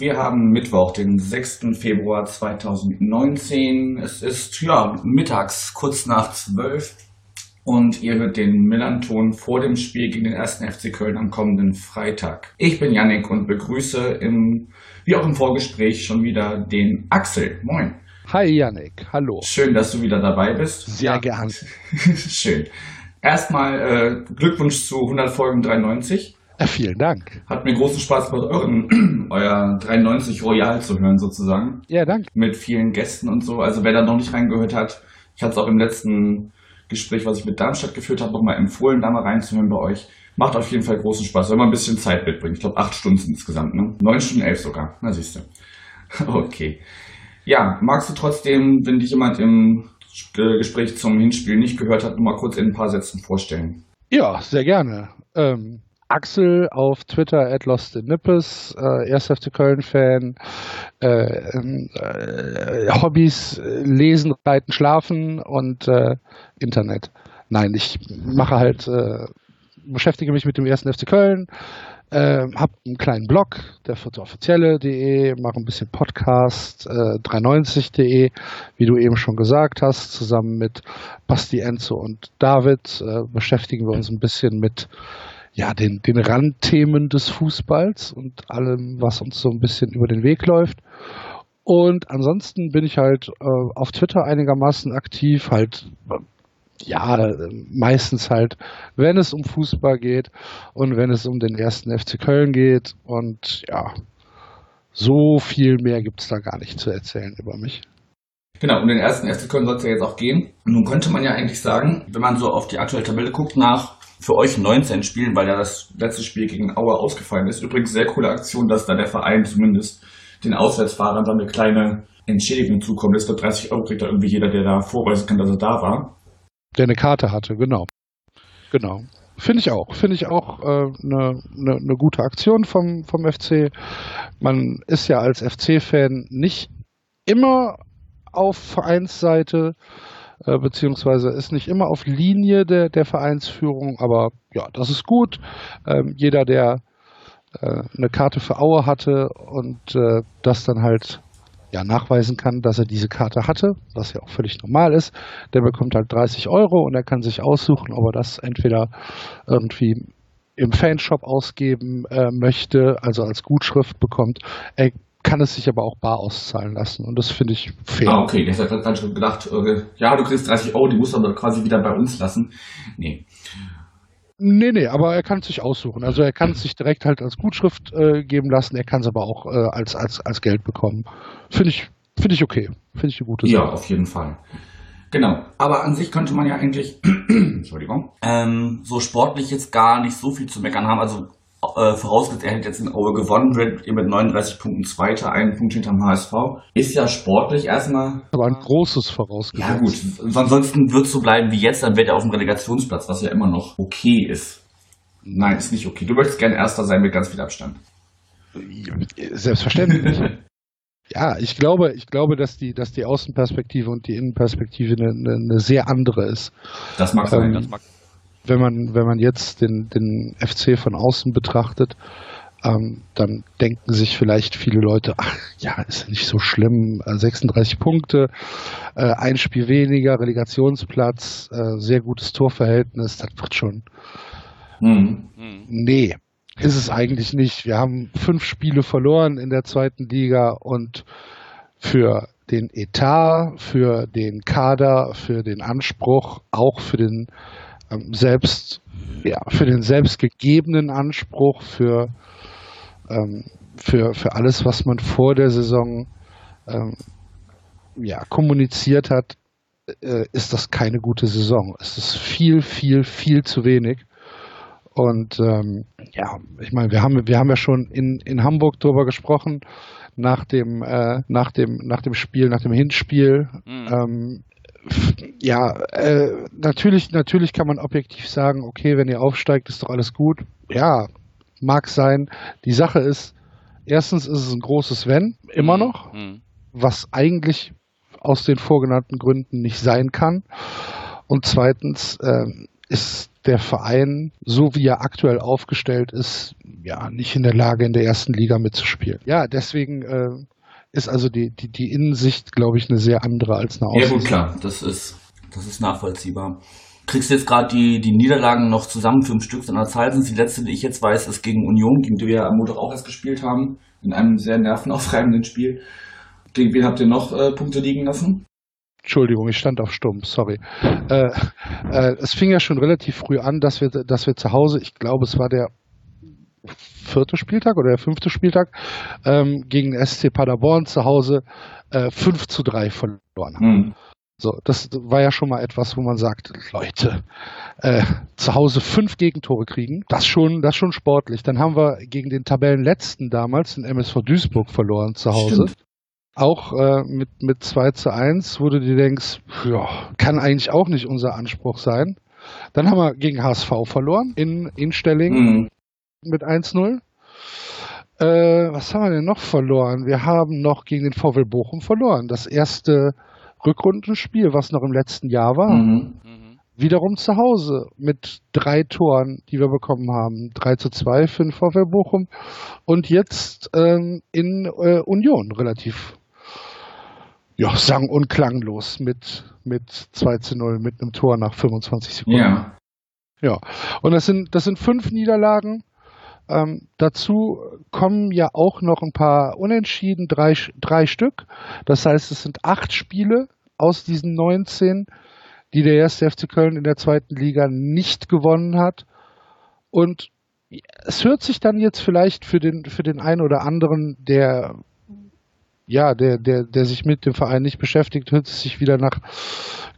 wir haben Mittwoch, den 6. Februar 2019. Es ist ja mittags, kurz nach 12 und ihr hört den Millanton vor dem Spiel gegen den 1. FC Köln am kommenden Freitag. Ich bin Yannick und begrüße im, wie auch im Vorgespräch schon wieder den Axel. Moin. Hi Yannick, hallo. Schön, dass du wieder dabei bist. Sehr ja. gern. Schön. Erstmal äh, Glückwunsch zu 100 Folgen 93. Vielen Dank. Hat mir großen Spaß gemacht, euren, euer 93 Royal zu hören, sozusagen. Ja, danke. Mit vielen Gästen und so. Also wer da noch nicht reingehört hat, ich hatte es auch im letzten Gespräch, was ich mit Darmstadt geführt habe, nochmal empfohlen, da mal reinzuhören bei euch. Macht auf jeden Fall großen Spaß, wenn man ein bisschen Zeit mitbringt. Ich glaube, acht Stunden insgesamt, ne? Neun Stunden, elf sogar. Na, siehst du. Okay. Ja, magst du trotzdem, wenn dich jemand im Gespräch zum Hinspiel nicht gehört hat, nur mal kurz in ein paar Sätzen vorstellen? Ja, sehr gerne. Ähm, Axel auf Twitter at Lost in Nippes, äh, 1. FC Köln-Fan, äh, äh, Hobbys, lesen, reiten, schlafen und äh, Internet. Nein, ich mache halt, äh, beschäftige mich mit dem 1. FC Köln, äh, habe einen kleinen Blog, der offizielle.de, mache ein bisschen Podcast, äh, 390.de, wie du eben schon gesagt hast, zusammen mit Basti Enzo und David äh, beschäftigen wir uns ein bisschen mit ja, den, den Randthemen des Fußballs und allem, was uns so ein bisschen über den Weg läuft. Und ansonsten bin ich halt äh, auf Twitter einigermaßen aktiv, halt ja, meistens halt, wenn es um Fußball geht und wenn es um den ersten FC Köln geht. Und ja, so viel mehr gibt es da gar nicht zu erzählen über mich. Genau, um den ersten FC Köln soll es ja jetzt auch gehen. Nun könnte man ja eigentlich sagen, wenn man so auf die aktuelle Tabelle guckt, nach für euch 19 Spielen, weil ja das letzte Spiel gegen Aue ausgefallen ist. Übrigens sehr coole Aktion, dass da der Verein zumindest den Auswärtsfahrern dann eine kleine Entschädigung zukommt. Das wird 30 Euro kriegt da irgendwie jeder, der da vorweisen kann, dass er da war. Der eine Karte hatte, genau. Genau. Finde ich auch. Finde ich auch eine äh, ne, ne gute Aktion vom, vom FC. Man ist ja als FC-Fan nicht immer auf Vereinsseite. Äh, beziehungsweise ist nicht immer auf Linie der, der Vereinsführung, aber ja, das ist gut. Ähm, jeder, der äh, eine Karte für Aue hatte und äh, das dann halt ja, nachweisen kann, dass er diese Karte hatte, was ja auch völlig normal ist, der bekommt halt 30 Euro und er kann sich aussuchen, ob er das entweder irgendwie im Fanshop ausgeben äh, möchte, also als Gutschrift bekommt. Er kann es sich aber auch bar auszahlen lassen und das finde ich fair. Ah, okay, ich habe gerade schon gedacht, äh, ja, du kriegst 30 Euro, die musst du aber quasi wieder bei uns lassen. Nee. Nee, nee, aber er kann es sich aussuchen. Also er kann es sich direkt halt als Gutschrift äh, geben lassen, er kann es aber auch äh, als, als, als Geld bekommen. Finde ich, finde ich okay. Finde ich eine gute Sache. Ja, auf jeden Fall. Genau. Aber an sich könnte man ja eigentlich, Entschuldigung, ähm, so sportlich jetzt gar nicht so viel zu meckern haben. Also äh, vorausgesetzt, er hätte jetzt in Aue gewonnen, wird mit 39 Punkten Zweiter, einen Punkt hinterm HSV. Ist ja sportlich erstmal. Aber ein großes vorausgesetzt. Ja gut, ansonsten wird es so bleiben wie jetzt, dann wird er auf dem Relegationsplatz, was ja immer noch okay ist. Nein, ist nicht okay. Du möchtest gerne Erster sein mit ganz viel Abstand. Selbstverständlich. ja, ich glaube, ich glaube, dass die, dass die Außenperspektive und die Innenperspektive eine, eine sehr andere ist. Das mag sein. Ähm, das mag wenn man, wenn man jetzt den, den FC von außen betrachtet, ähm, dann denken sich vielleicht viele Leute, ach ja, ist nicht so schlimm, 36 äh, Punkte, äh, ein Spiel weniger, Relegationsplatz, äh, sehr gutes Torverhältnis, das wird schon. Mhm. Nee, ist es eigentlich nicht. Wir haben fünf Spiele verloren in der zweiten Liga und für den Etat, für den Kader, für den Anspruch, auch für den selbst, ja, für den selbstgegebenen Anspruch, für, ähm, für, für alles, was man vor der Saison ähm, ja, kommuniziert hat, äh, ist das keine gute Saison. Es ist viel, viel, viel zu wenig. Und ähm, ja, ich meine, wir haben, wir haben ja schon in, in Hamburg darüber gesprochen, nach dem, äh, nach dem, nach dem Spiel, nach dem Hinspiel. Mhm. Ja, äh, natürlich, natürlich kann man objektiv sagen, okay, wenn ihr aufsteigt, ist doch alles gut. Ja, mag sein. Die Sache ist, erstens ist es ein großes Wenn, immer mhm. noch. Mhm. was eigentlich aus den vorgenannten Gründen nicht sein kann. Und zweitens äh, ist der Verein, so wie er aktuell aufgestellt ist, ja nicht in der Lage, in der ersten Liga mitzuspielen. Ja, deswegen äh, ist also die, die, die Innensicht, glaube ich, eine sehr andere als eine Außensicht. Ja gut, klar, das ist, das ist nachvollziehbar. Kriegst du jetzt gerade die, die Niederlagen noch zusammen, fünf Stück an der Zahl sind. Die letzte, die ich jetzt weiß, ist gegen Union, gegen die wir am Montag auch erst gespielt haben, in einem sehr nervenaufreibenden Spiel. Gegen wen habt ihr noch äh, Punkte liegen lassen? Entschuldigung, ich stand auf Stumm, sorry. Äh, äh, es fing ja schon relativ früh an, dass wir, dass wir zu Hause, ich glaube, es war der vierte Spieltag oder der fünfte Spieltag, ähm, gegen SC Paderborn zu Hause äh, 5 zu 3 verloren haben. Mhm. So, das war ja schon mal etwas, wo man sagt, Leute, äh, zu Hause fünf Gegentore kriegen, das schon, das schon sportlich. Dann haben wir gegen den Tabellenletzten damals, den MSV Duisburg, verloren zu Hause. Stimmt auch äh, mit, mit 2 zu 1, wo du dir denkst, ja, kann eigentlich auch nicht unser Anspruch sein. Dann haben wir gegen HSV verloren in, in Stelling mhm. Mit 1-0. Äh, was haben wir denn noch verloren? Wir haben noch gegen den VW Bochum verloren. Das erste Rückrundenspiel, was noch im letzten Jahr war. Mhm. Wiederum zu Hause mit drei Toren, die wir bekommen haben. 3 zu 2 für den VW Bochum. Und jetzt ähm, in äh, Union relativ ja, sang- und klanglos mit, mit 2 zu 0, mit einem Tor nach 25 Sekunden. Ja. Ja, und das sind, das sind fünf Niederlagen. Ähm, dazu kommen ja auch noch ein paar Unentschieden, drei, drei Stück. Das heißt, es sind acht Spiele aus diesen 19, die der erste FC Köln in der zweiten Liga nicht gewonnen hat. Und es hört sich dann jetzt vielleicht für den, für den einen oder anderen, der ja, der, der, der sich mit dem Verein nicht beschäftigt, hört es sich wieder nach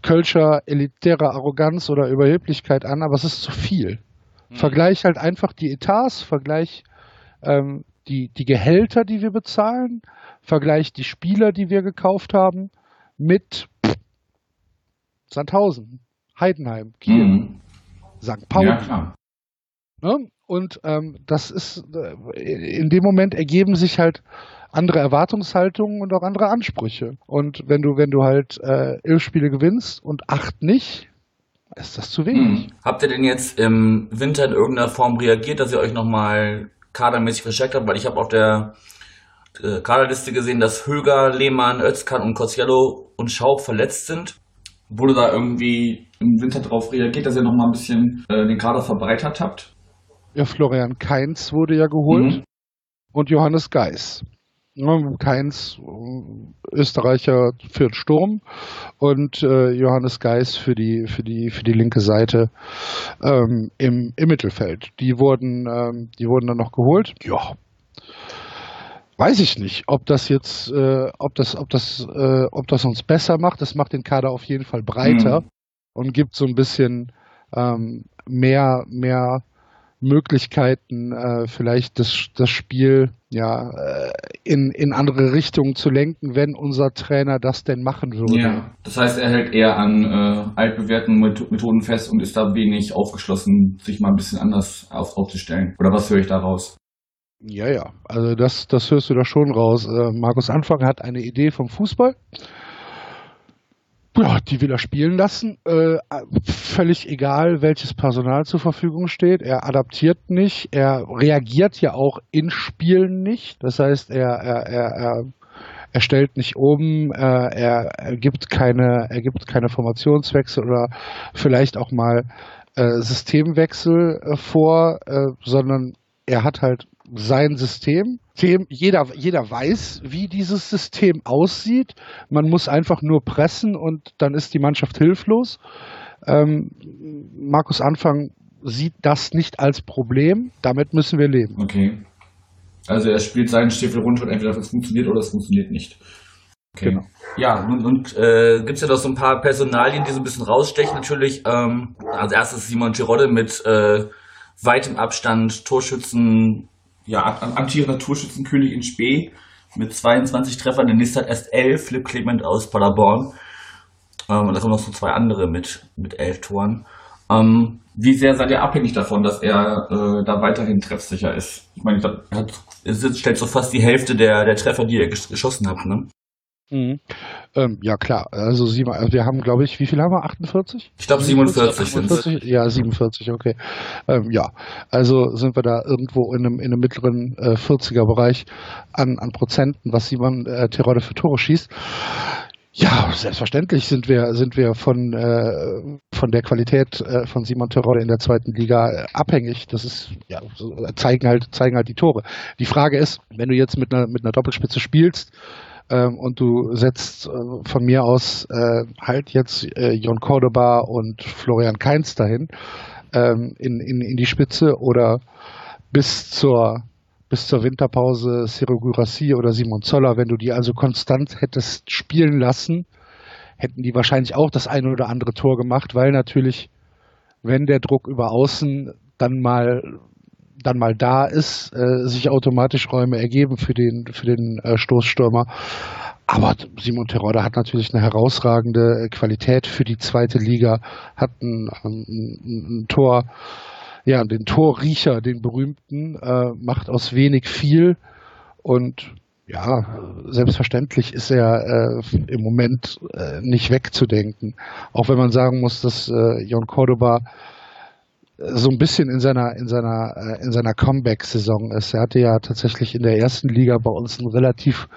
Kölscher elitärer Arroganz oder Überheblichkeit an, aber es ist zu viel. Mhm. Vergleich halt einfach die Etats, vergleich ähm, die, die Gehälter, die wir bezahlen, vergleich die Spieler, die wir gekauft haben, mit Sandhausen, Heidenheim, Kiel, mhm. St. Pauli. Ja, klar. Ne? Und ähm, das ist, äh, in dem Moment ergeben sich halt andere Erwartungshaltungen und auch andere Ansprüche. Und wenn du, wenn du halt äh, elf Spiele gewinnst und acht nicht, ist das zu wenig. Hm. Habt ihr denn jetzt im Winter in irgendeiner Form reagiert, dass ihr euch nochmal kadermäßig verstärkt habt? Weil ich habe auf der äh, Kaderliste gesehen, dass Höger, Lehmann, Özkan und Kosciello und Schaub verletzt sind. Wurde da irgendwie im Winter darauf reagiert, dass ihr nochmal ein bisschen äh, den Kader verbreitert habt? Ja, Florian Kainz wurde ja geholt mhm. und Johannes Geis. Keins Österreicher für den Sturm und äh, Johannes Geis für die für die für die linke Seite ähm, im, im Mittelfeld. Die wurden ähm, die wurden dann noch geholt. Ja, weiß ich nicht, ob das jetzt äh, ob das ob das äh, ob das uns besser macht. Das macht den Kader auf jeden Fall breiter mhm. und gibt so ein bisschen ähm, mehr mehr Möglichkeiten, äh, vielleicht das, das Spiel ja äh, in, in andere Richtungen zu lenken, wenn unser Trainer das denn machen würde. Ja, das heißt, er hält eher an äh, altbewährten Methoden fest und ist da wenig aufgeschlossen, sich mal ein bisschen anders auf, aufzustellen. Oder was höre ich da raus? Ja, ja, also das, das hörst du da schon raus. Äh, Markus Anfang hat eine Idee vom Fußball ja, die will er spielen lassen. Äh, völlig egal, welches Personal zur Verfügung steht. Er adaptiert nicht. Er reagiert ja auch in Spielen nicht. Das heißt, er, er, er, er, er stellt nicht oben, äh, er, er, gibt keine, er gibt keine Formationswechsel oder vielleicht auch mal äh, Systemwechsel äh, vor, äh, sondern er hat halt sein System. Jeder, jeder weiß, wie dieses System aussieht. Man muss einfach nur pressen und dann ist die Mannschaft hilflos. Ähm, Markus Anfang sieht das nicht als Problem. Damit müssen wir leben. Okay. Also er spielt seinen Stiefel runter und entweder es funktioniert oder es funktioniert nicht. Okay. Genau. Ja, und, und äh, gibt es ja noch so ein paar Personalien, die so ein bisschen rausstechen natürlich. Ähm, als erstes Simon Girodde mit äh, weitem Abstand Torschützen ja, amtierender Torschützenkönig in Spee mit 22 Treffern. Der nächste hat erst 11, Flip Clement aus Paderborn. Ähm, und da kommen noch so zwei andere mit, mit elf Toren. Ähm, wie sehr seid ihr abhängig davon, dass er äh, da weiterhin treffsicher ist? Ich meine, er stellt so fast die Hälfte der, der Treffer, die ihr geschossen habt, ne? Mhm. Ähm, ja, klar. Also, Sie, wir haben, glaube ich, wie viel haben wir? 48? Ich glaube 47 sind es. Ja, 47, okay. Ähm, ja, also sind wir da irgendwo in einem, in einem mittleren äh, 40er-Bereich an, an Prozenten, was Simon äh, Terodde für Tore schießt. Ja, selbstverständlich sind wir, sind wir von, äh, von der Qualität äh, von Simon Terodde in der zweiten Liga äh, abhängig. Das ist, ja, so, zeigen halt, zeigen halt die Tore. Die Frage ist, wenn du jetzt mit einer, mit einer Doppelspitze spielst, ähm, und du setzt äh, von mir aus äh, halt jetzt äh, Jon Cordoba und Florian Kainz dahin ähm, in, in, in die Spitze oder bis zur bis zur Winterpause Ciro Gurassi oder Simon Zoller, wenn du die also konstant hättest spielen lassen, hätten die wahrscheinlich auch das eine oder andere Tor gemacht, weil natürlich, wenn der Druck über außen dann mal dann mal da ist, äh, sich automatisch Räume ergeben für den, für den äh, Stoßstürmer. Aber Simon Terodde hat natürlich eine herausragende Qualität für die zweite Liga, hat ein, ein, ein Tor, ja, den Torriecher, den berühmten, äh, macht aus wenig viel und ja, selbstverständlich ist er äh, im Moment äh, nicht wegzudenken. Auch wenn man sagen muss, dass äh, Jon Cordoba so ein bisschen in seiner in seiner äh, in seiner Comeback-Saison ist. Er hatte ja tatsächlich in der ersten Liga bei uns einen relativ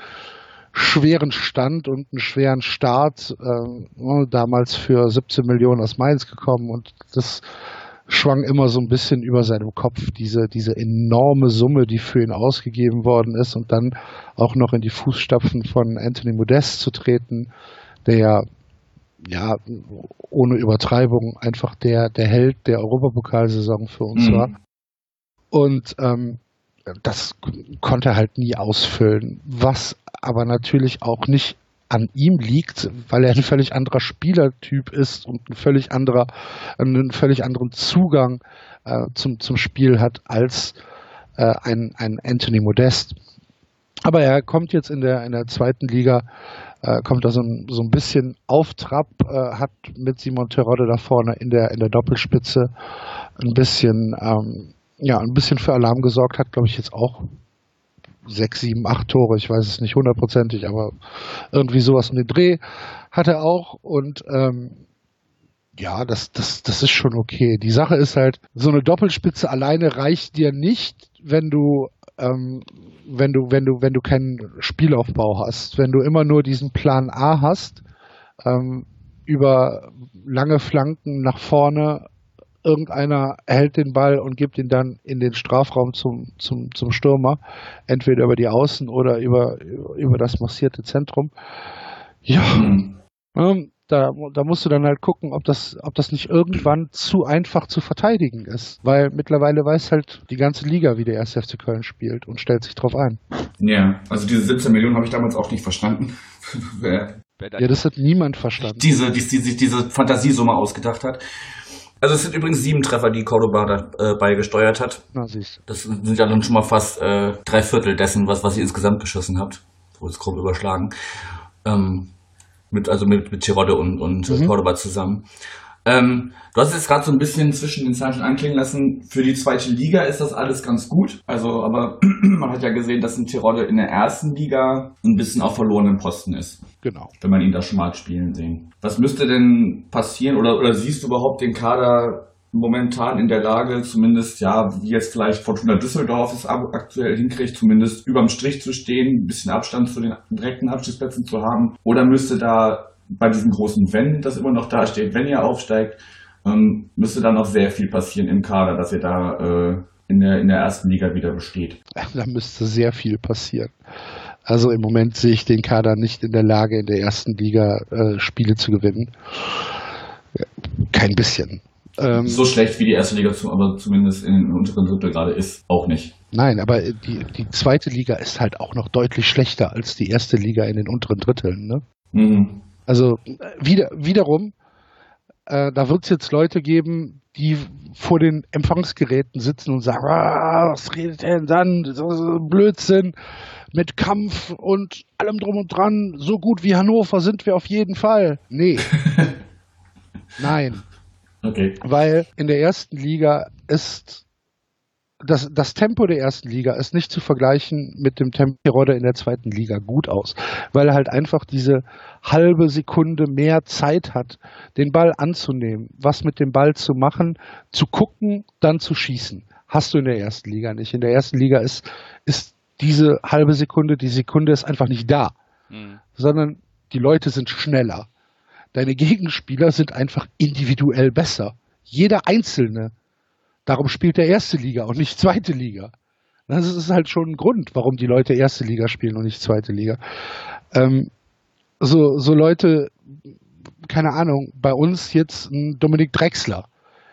schweren Stand und einen schweren Start. Äh, damals für 17 Millionen aus Mainz gekommen und das schwang immer so ein bisschen über seinem Kopf, diese, diese enorme Summe, die für ihn ausgegeben worden ist und dann auch noch in die Fußstapfen von Anthony Modest zu treten, der ja ohne Übertreibung einfach der, der Held der Europapokalsaison für uns mhm. war. Und ähm, das konnte er halt nie ausfüllen. Was aber natürlich auch nicht an ihm liegt, weil er ein völlig anderer Spielertyp ist und ein völlig anderer, einen völlig anderen Zugang äh, zum, zum Spiel hat als äh, ein, ein Anthony Modest. Aber er kommt jetzt in der, in der zweiten Liga äh, kommt da so ein, so ein bisschen auf Trab, äh, hat mit Simon Terodde da vorne in der, in der Doppelspitze ein bisschen, ähm, ja, ein bisschen für Alarm gesorgt, hat, glaube ich, jetzt auch sechs, sieben, acht Tore, ich weiß es nicht hundertprozentig, aber irgendwie sowas in den Dreh hat er auch und ähm, ja, das, das, das ist schon okay. Die Sache ist halt, so eine Doppelspitze alleine reicht dir nicht, wenn du ähm, wenn du, wenn du, wenn du keinen Spielaufbau hast, wenn du immer nur diesen Plan A hast, ähm, über lange Flanken nach vorne, irgendeiner hält den Ball und gibt ihn dann in den Strafraum zum, zum, zum Stürmer, entweder über die Außen oder über, über das massierte Zentrum. Ja, mhm. ähm, da, da musst du dann halt gucken, ob das, ob das nicht irgendwann zu einfach zu verteidigen ist. Weil mittlerweile weiß halt die ganze Liga, wie der 1. FC Köln spielt und stellt sich drauf ein. Ja, also diese 17 Millionen habe ich damals auch nicht verstanden. ja, das hat niemand verstanden. Diese, die, die sich diese Fantasiesumme ausgedacht hat. Also es sind übrigens sieben Treffer, die Cordoba dabei äh, gesteuert hat. Na, siehst du. Das sind ja dann schon mal fast äh, drei Viertel dessen, was, was ihr insgesamt geschossen habt. So ist grob überschlagen. Ähm, mit, also mit, mit Tirode und, und mhm. Cordoba zusammen. Ähm, du hast jetzt gerade so ein bisschen zwischen den Zeichen anklingen lassen, für die zweite Liga ist das alles ganz gut. Also, aber man hat ja gesehen, dass ein Tirode in der ersten Liga ein bisschen auf verlorenen Posten ist. Genau. Wenn man ihn da schon mal spielen sehen. Was müsste denn passieren oder, oder siehst du überhaupt den Kader momentan in der Lage, zumindest, ja, wie jetzt vielleicht Fortuna Düsseldorf es aktuell hinkriegt, zumindest überm Strich zu stehen, ein bisschen Abstand zu den direkten Abstiegsplätzen zu haben? Oder müsste da bei diesem großen Wenn, das immer noch da steht, wenn ihr aufsteigt, ähm, müsste da noch sehr viel passieren im Kader, dass ihr da äh, in, der, in der ersten Liga wieder besteht? Da müsste sehr viel passieren. Also im Moment sehe ich den Kader nicht in der Lage, in der ersten Liga äh, Spiele zu gewinnen. Kein bisschen. Ähm, so schlecht wie die erste Liga, aber zumindest in den unteren Drittel gerade ist, auch nicht. Nein, aber die, die zweite Liga ist halt auch noch deutlich schlechter als die erste Liga in den unteren Dritteln. Ne? Mhm. Also wieder, wiederum, äh, da wird es jetzt Leute geben, die vor den Empfangsgeräten sitzen und sagen, ah, was redet denn dann? Blödsinn mit Kampf und allem drum und dran. So gut wie Hannover sind wir auf jeden Fall. Nee. Nein. Okay. Weil in der ersten Liga ist das, das Tempo der ersten Liga ist nicht zu vergleichen mit dem Tempo der in der zweiten Liga gut aus, weil er halt einfach diese halbe Sekunde mehr Zeit hat, den Ball anzunehmen, was mit dem Ball zu machen, zu gucken, dann zu schießen. Hast du in der ersten Liga nicht. In der ersten Liga ist, ist diese halbe Sekunde, die Sekunde ist einfach nicht da, mhm. sondern die Leute sind schneller. Deine Gegenspieler sind einfach individuell besser. Jeder Einzelne Darum spielt er erste Liga und nicht zweite Liga. Das ist halt schon ein Grund, warum die Leute erste Liga spielen und nicht zweite Liga. Ähm, so, so Leute, keine Ahnung, bei uns jetzt ein Dominik Drexler.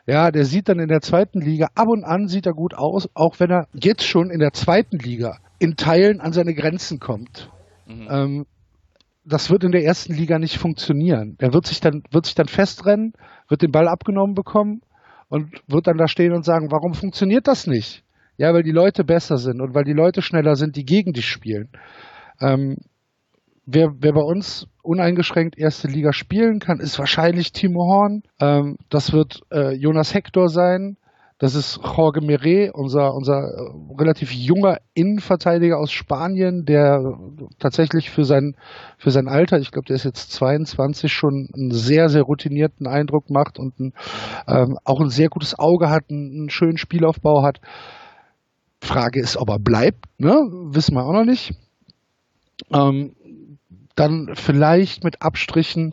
Ja, der sieht dann in der zweiten Liga, ab und an sieht er gut aus, auch wenn er jetzt schon in der zweiten Liga in Teilen an seine Grenzen kommt. Mhm. Ähm, das wird in der ersten Liga nicht funktionieren. Er wird sich dann, wird sich dann festrennen, wird den Ball abgenommen bekommen und wird dann da stehen und sagen, warum funktioniert das nicht? Ja, weil die Leute besser sind und weil die Leute schneller sind, die gegen dich spielen. Ähm, wer, wer bei uns uneingeschränkt erste Liga spielen kann, ist wahrscheinlich Timo Horn. Ähm, das wird äh, Jonas Hector sein. Das ist Jorge Meret, unser, unser äh, relativ junger Innenverteidiger aus Spanien, der tatsächlich für sein, für sein Alter, ich glaube, der ist jetzt 22, schon einen sehr, sehr routinierten Eindruck macht und ein, ähm, auch ein sehr gutes Auge hat, einen, einen schönen Spielaufbau hat. Frage ist, ob er bleibt, ne? wissen wir auch noch nicht. Ähm, dann vielleicht mit Abstrichen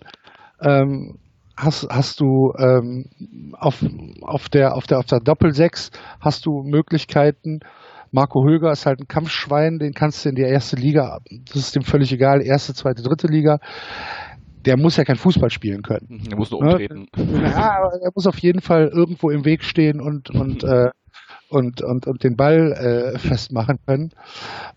ähm, hast, hast du ähm, auf, auf, der, auf, der, auf der Doppel-6 hast du Möglichkeiten. Marco Höger ist halt ein Kampfschwein, den kannst du in die erste Liga, das ist dem völlig egal, erste, zweite, dritte Liga. Der muss ja kein Fußball spielen können. Der muss nur ne? umtreten. Ja, aber er muss auf jeden Fall irgendwo im Weg stehen und, und, äh, und, und, und den Ball äh, festmachen können.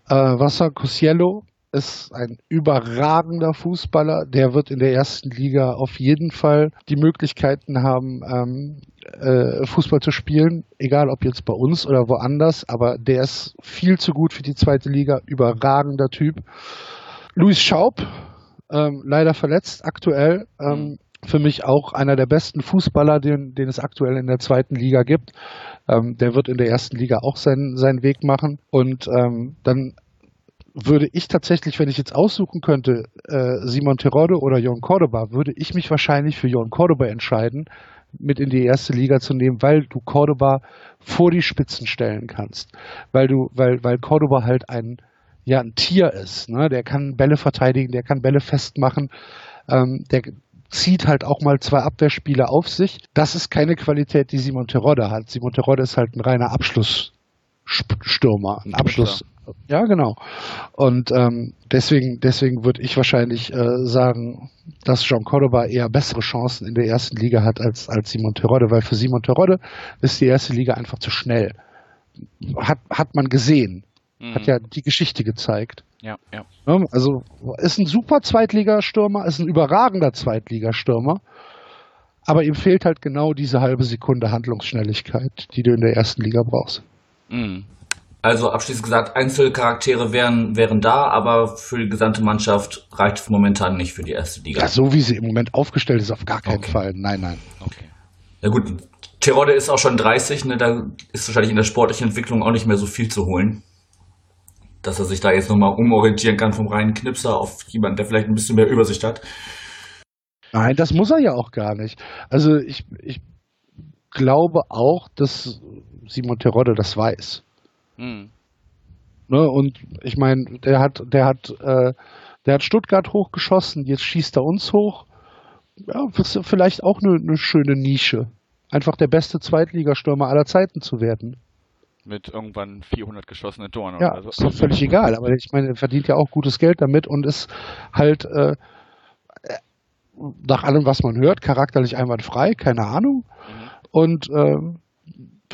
Äh, Wasser Cosiello ist ein überragender Fußballer. Der wird in der ersten Liga auf jeden Fall die Möglichkeiten haben, ähm, äh, Fußball zu spielen, egal ob jetzt bei uns oder woanders. Aber der ist viel zu gut für die zweite Liga. Überragender Typ. Luis Schaub, ähm, leider verletzt aktuell. Ähm, mhm. für mich auch einer der besten Fußballer, den, den es aktuell in der zweiten Liga gibt. Ähm, der wird in der ersten Liga auch seinen, seinen Weg machen. Und ähm, dann würde ich tatsächlich, wenn ich jetzt aussuchen könnte, äh, Simon Terodde oder Jon Cordoba, würde ich mich wahrscheinlich für Jon Cordoba entscheiden, mit in die erste Liga zu nehmen, weil du Cordoba vor die Spitzen stellen kannst. Weil du, weil, weil Cordoba halt ein, ja, ein Tier ist, ne? Der kann Bälle verteidigen, der kann Bälle festmachen, ähm, der zieht halt auch mal zwei Abwehrspieler auf sich. Das ist keine Qualität, die Simon Terodde hat. Simon Terodde ist halt ein reiner Abschlussstürmer, ein Abschluss, ja, genau. Und ähm, deswegen, deswegen würde ich wahrscheinlich äh, sagen, dass Jean Cordoba eher bessere Chancen in der ersten Liga hat als, als Simon Terodde, weil für Simon Terodde ist die erste Liga einfach zu schnell. Hat, hat man gesehen. Mhm. Hat ja die Geschichte gezeigt. Ja, ja. Also ist ein super Zweitligastürmer, ist ein überragender Zweitligastürmer. Aber ihm fehlt halt genau diese halbe Sekunde Handlungsschnelligkeit, die du in der ersten Liga brauchst. Mhm. Also abschließend gesagt, Einzelcharaktere wären, wären da, aber für die gesamte Mannschaft reicht es momentan nicht für die erste Liga. Ja, so wie sie im Moment aufgestellt ist, auf gar keinen okay. Fall. Nein, nein. Okay. Ja gut, Terodde ist auch schon 30, ne, da ist wahrscheinlich in der sportlichen Entwicklung auch nicht mehr so viel zu holen. Dass er sich da jetzt nochmal umorientieren kann vom reinen Knipser auf jemanden, der vielleicht ein bisschen mehr Übersicht hat. Nein, das muss er ja auch gar nicht. Also ich, ich glaube auch, dass Simon Terodde das weiß. Mhm. Ne, und ich meine, der hat, der hat, äh, der hat Stuttgart hochgeschossen, jetzt schießt er uns hoch. Ja, vielleicht auch eine, eine schöne Nische. Einfach der beste Zweitligastürmer aller Zeiten zu werden. Mit irgendwann 400 geschossenen Toren ja, oder so. Ist doch völlig egal, aber ich meine, er verdient ja auch gutes Geld damit und ist halt äh, nach allem, was man hört, charakterlich einwandfrei, keine Ahnung. Mhm. Und äh,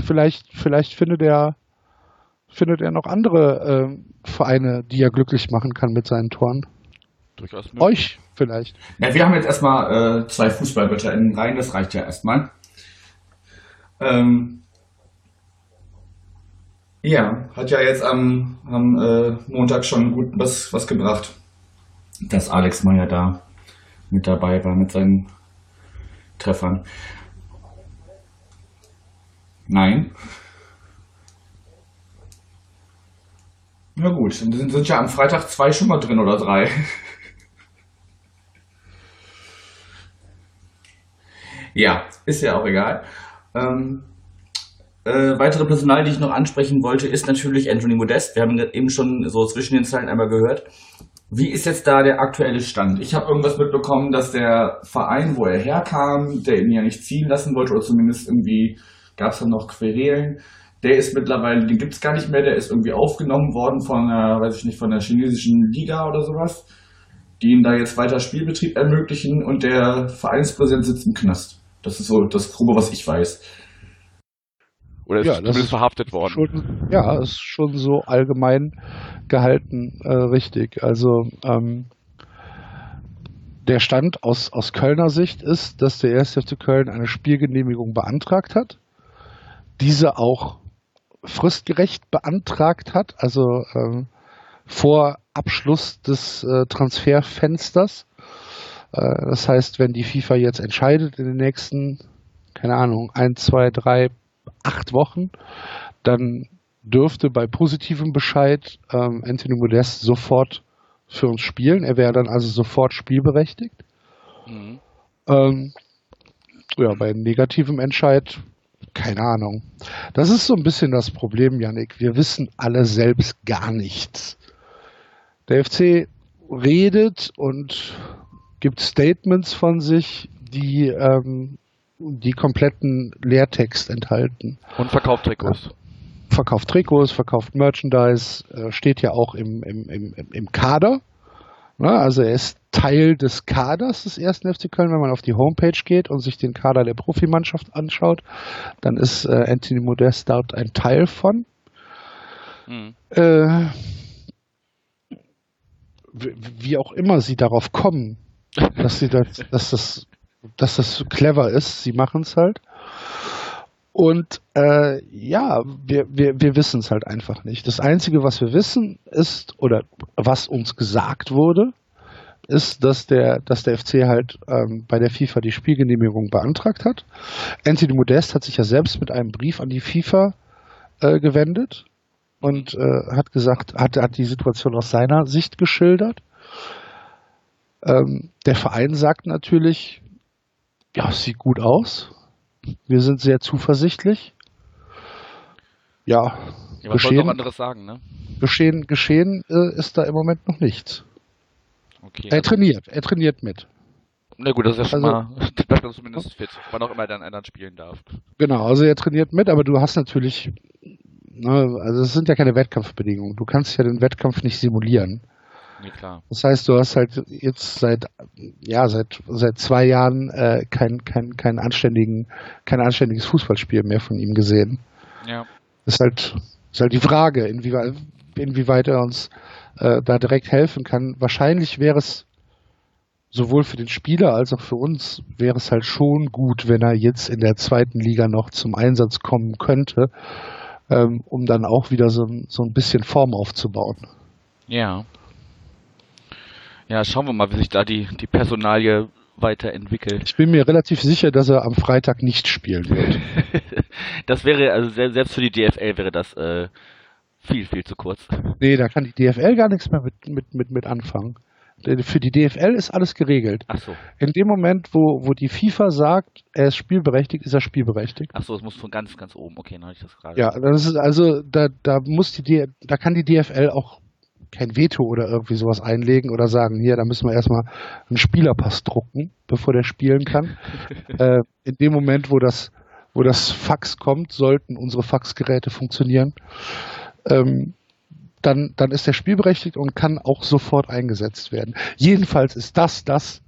vielleicht, vielleicht findet er findet er noch andere äh, Vereine, die er glücklich machen kann mit seinen Toren. Durchaus möglich. Euch vielleicht. Ja, wir haben jetzt erstmal äh, zwei Fußballwörter in den Reihen, das reicht ja erstmal. Ähm, ja, hat ja jetzt am, am äh, Montag schon gut was, was gebracht, dass Alex Meyer da mit dabei war mit seinen Treffern. Nein. Na gut, dann sind, sind ja am Freitag zwei schon mal drin oder drei. ja, ist ja auch egal. Ähm, äh, weitere Personal, die ich noch ansprechen wollte, ist natürlich Anthony Modest. Wir haben eben schon so zwischen den Zeilen einmal gehört. Wie ist jetzt da der aktuelle Stand? Ich habe irgendwas mitbekommen, dass der Verein, wo er herkam, der ihn ja nicht ziehen lassen wollte, oder zumindest irgendwie gab es dann noch Querelen, der ist mittlerweile, den gibt es gar nicht mehr, der ist irgendwie aufgenommen worden von einer, weiß ich nicht, von der chinesischen Liga oder sowas, die ihm da jetzt weiter Spielbetrieb ermöglichen und der Vereinspräsident sitzt im Knast. Das ist so das Grobe, was ich weiß. Oder ist Ja, das zumindest ist verhaftet worden? Schon, ja, ist schon so allgemein gehalten äh, richtig. Also ähm, der Stand aus, aus Kölner Sicht ist, dass der 1. FC Köln eine Spielgenehmigung beantragt hat, diese auch fristgerecht beantragt hat, also ähm, vor Abschluss des äh, Transferfensters. Äh, das heißt, wenn die FIFA jetzt entscheidet in den nächsten, keine Ahnung, ein, zwei, drei, acht Wochen, dann dürfte bei positivem Bescheid ähm, Anthony Modest sofort für uns spielen. Er wäre dann also sofort spielberechtigt. Mhm. Ähm, ja, bei negativem Entscheid, keine Ahnung. Das ist so ein bisschen das Problem, Yannick. Wir wissen alle selbst gar nichts. Der FC redet und gibt Statements von sich, die ähm, die kompletten Leertext enthalten. Und verkauft Trikots. Verkauft Trikots, verkauft Merchandise, äh, steht ja auch im, im, im- im Kader. Ne? Also er ist Teil des Kaders des ersten FC Köln. Wenn man auf die Homepage geht und sich den Kader der Profimannschaft anschaut, dann ist äh, Anthony Modest dort ein Teil von. Mhm. Äh, wie, auch immer sie darauf kommen, dass sie das, dass das, dass das so clever ist, sie machen es halt. Und äh, ja, wir, wir, wir wissen es halt einfach nicht. Das Einzige, was wir wissen, ist, oder was uns gesagt wurde, ist, dass der, dass der FC halt ähm, bei der FIFA die Spielgenehmigung beantragt hat. Anthony Modest hat sich ja selbst mit einem Brief an die FIFA äh, gewendet und äh, hat gesagt, hat, hat die Situation aus seiner Sicht geschildert. Ähm, der Verein sagt natürlich, ja, es sieht gut aus. Wir sind sehr zuversichtlich. Ja, Ja, geschehen, anderes sagen, ne? geschehen, geschehen äh, ist da im Moment noch nichts. Okay. Er trainiert, er trainiert mit. Na gut, das ist ja schon also- mal, bleibt dann zumindest fit, wann auch immer dann einer spielen darf. Genau, also er trainiert mit, aber du hast natürlich, ne, also es sind ja keine Wettkampfbedingungen. Du kannst ja den Wettkampf nicht simulieren. Nee, klar. Das heißt, du hast halt jetzt seit ja seit seit zwei Jahren äh, kein kein kein anständigen kein anständiges Fußballspiel mehr von ihm gesehen. Ja. Ist halt ist halt die Frage, inwieweit inwieweit er uns äh, da direkt helfen kann. Wahrscheinlich wäre es sowohl für den Spieler als auch für uns wäre es halt schon gut, wenn er jetzt in der zweiten Liga noch zum Einsatz kommen könnte, ähm, um dann auch wieder so, ein- so ein bisschen Form aufzubauen. Ja. Ja, schauen wir mal, wie sich da die, die Personalie weiterentwickelt. Ich bin mir relativ sicher, dass er am Freitag nicht spielen wird. das wäre, also se- selbst für die DFL wäre das äh, viel, viel zu kurz. Nee, da kann die DFL gar nichts mehr mit, mit, mit, mit anfangen. Denn Für die DFL ist alles geregelt. Ach so, In dem Moment, wo, wo die FIFA sagt, er ist spielberechtigt, ist er spielberechtigt. ach so, es muss von ganz, ganz oben. Okay, dann habe ich das gerade. Ja, das ist also, da, da muss die, da kann die DFL auch kein Veto oder irgendwie sowas einlegen oder sagen, hier, da müssen wir erstmal einen Spielerpass drucken, bevor der spielen kann. äh, in dem Moment, wo das, wo das Fax kommt, sollten unsere Faxgeräte funktionieren. Ähm, dann, dann ist er spielberechtigt und kann auch sofort eingesetzt werden. Jedenfalls ist das das,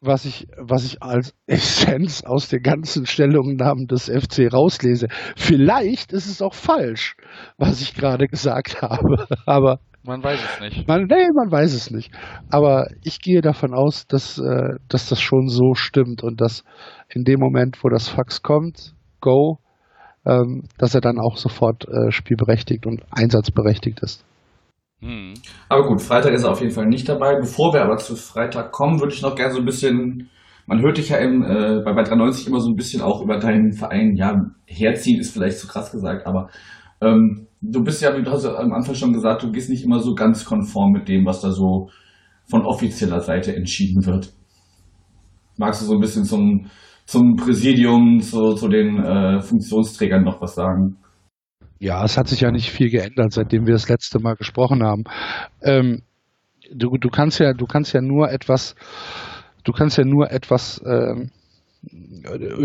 was ich, was ich als Essenz aus den ganzen Stellungnahmen des FC rauslese. Vielleicht ist es auch falsch, was ich gerade gesagt habe. Aber Man weiß es nicht. man, nee, man weiß es nicht. Aber ich gehe davon aus, dass, äh, dass das schon so stimmt und dass in dem Moment, wo das Fax kommt, go, ähm, dass er dann auch sofort äh, spielberechtigt und einsatzberechtigt ist. Hm. Aber gut, Freitag ist er auf jeden Fall nicht dabei. Bevor wir aber zu Freitag kommen, würde ich noch gerne so ein bisschen, man hört dich ja im, äh, bei, bei 93 immer so ein bisschen auch über deinen Verein, ja, herziehen ist vielleicht zu krass gesagt, aber ähm, du bist ja, wie du hast am Anfang schon gesagt, du gehst nicht immer so ganz konform mit dem, was da so von offizieller Seite entschieden wird. Magst du so ein bisschen zum, zum Präsidium, zu, zu den äh, Funktionsträgern noch was sagen? Ja, es hat sich ja nicht viel geändert, seitdem wir das letzte Mal gesprochen haben. Ähm, du, du kannst ja, du kannst ja nur etwas, du kannst ja nur etwas ähm,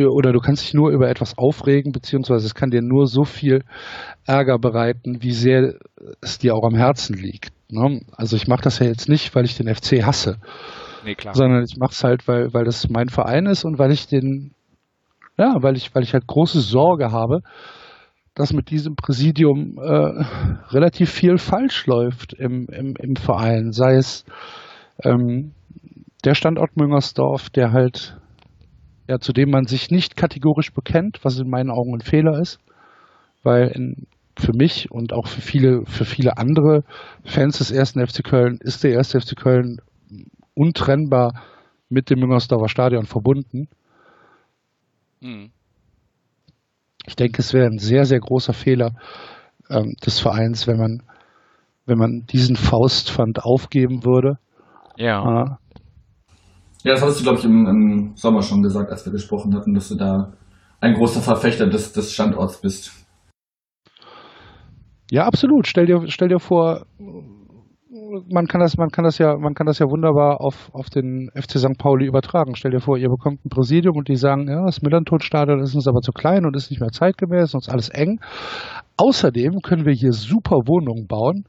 oder du kannst dich nur über etwas aufregen, beziehungsweise es kann dir nur so viel Ärger bereiten, wie sehr es dir auch am Herzen liegt. Ne? Also ich mache das ja jetzt nicht, weil ich den FC hasse, nee, sondern ich mache es halt, weil, weil das mein Verein ist und weil ich den, ja, weil ich, weil ich halt große Sorge habe, dass mit diesem Präsidium äh, relativ viel falsch läuft im, im, im Verein. Sei es ähm, der Standort Müngersdorf, der halt, ja, zu dem man sich nicht kategorisch bekennt, was in meinen Augen ein Fehler ist, weil in, für mich und auch für viele, für viele andere Fans des ersten FC Köln ist der erste FC Köln untrennbar mit dem Müngersdorfer Stadion verbunden. Mhm ich denke, es wäre ein sehr, sehr großer Fehler ähm, des Vereins, wenn man, wenn man diesen Faustpfand aufgeben würde. Ja. Ja, das hattest du, glaube ich, im, im, Sommer schon gesagt, als wir gesprochen hatten, dass du da ein großer Verfechter des, des Standorts bist. Ja, absolut. Stell dir, stell dir vor, man kann das, man kann das ja, man kann das ja wunderbar auf, auf den FC St. Pauli übertragen. Stell dir vor, ihr bekommt ein Präsidium und die sagen, ja, das Millanton-Stadion ist uns aber zu klein und ist nicht mehr zeitgemäß und ist alles eng. Außerdem können wir hier super Wohnungen bauen.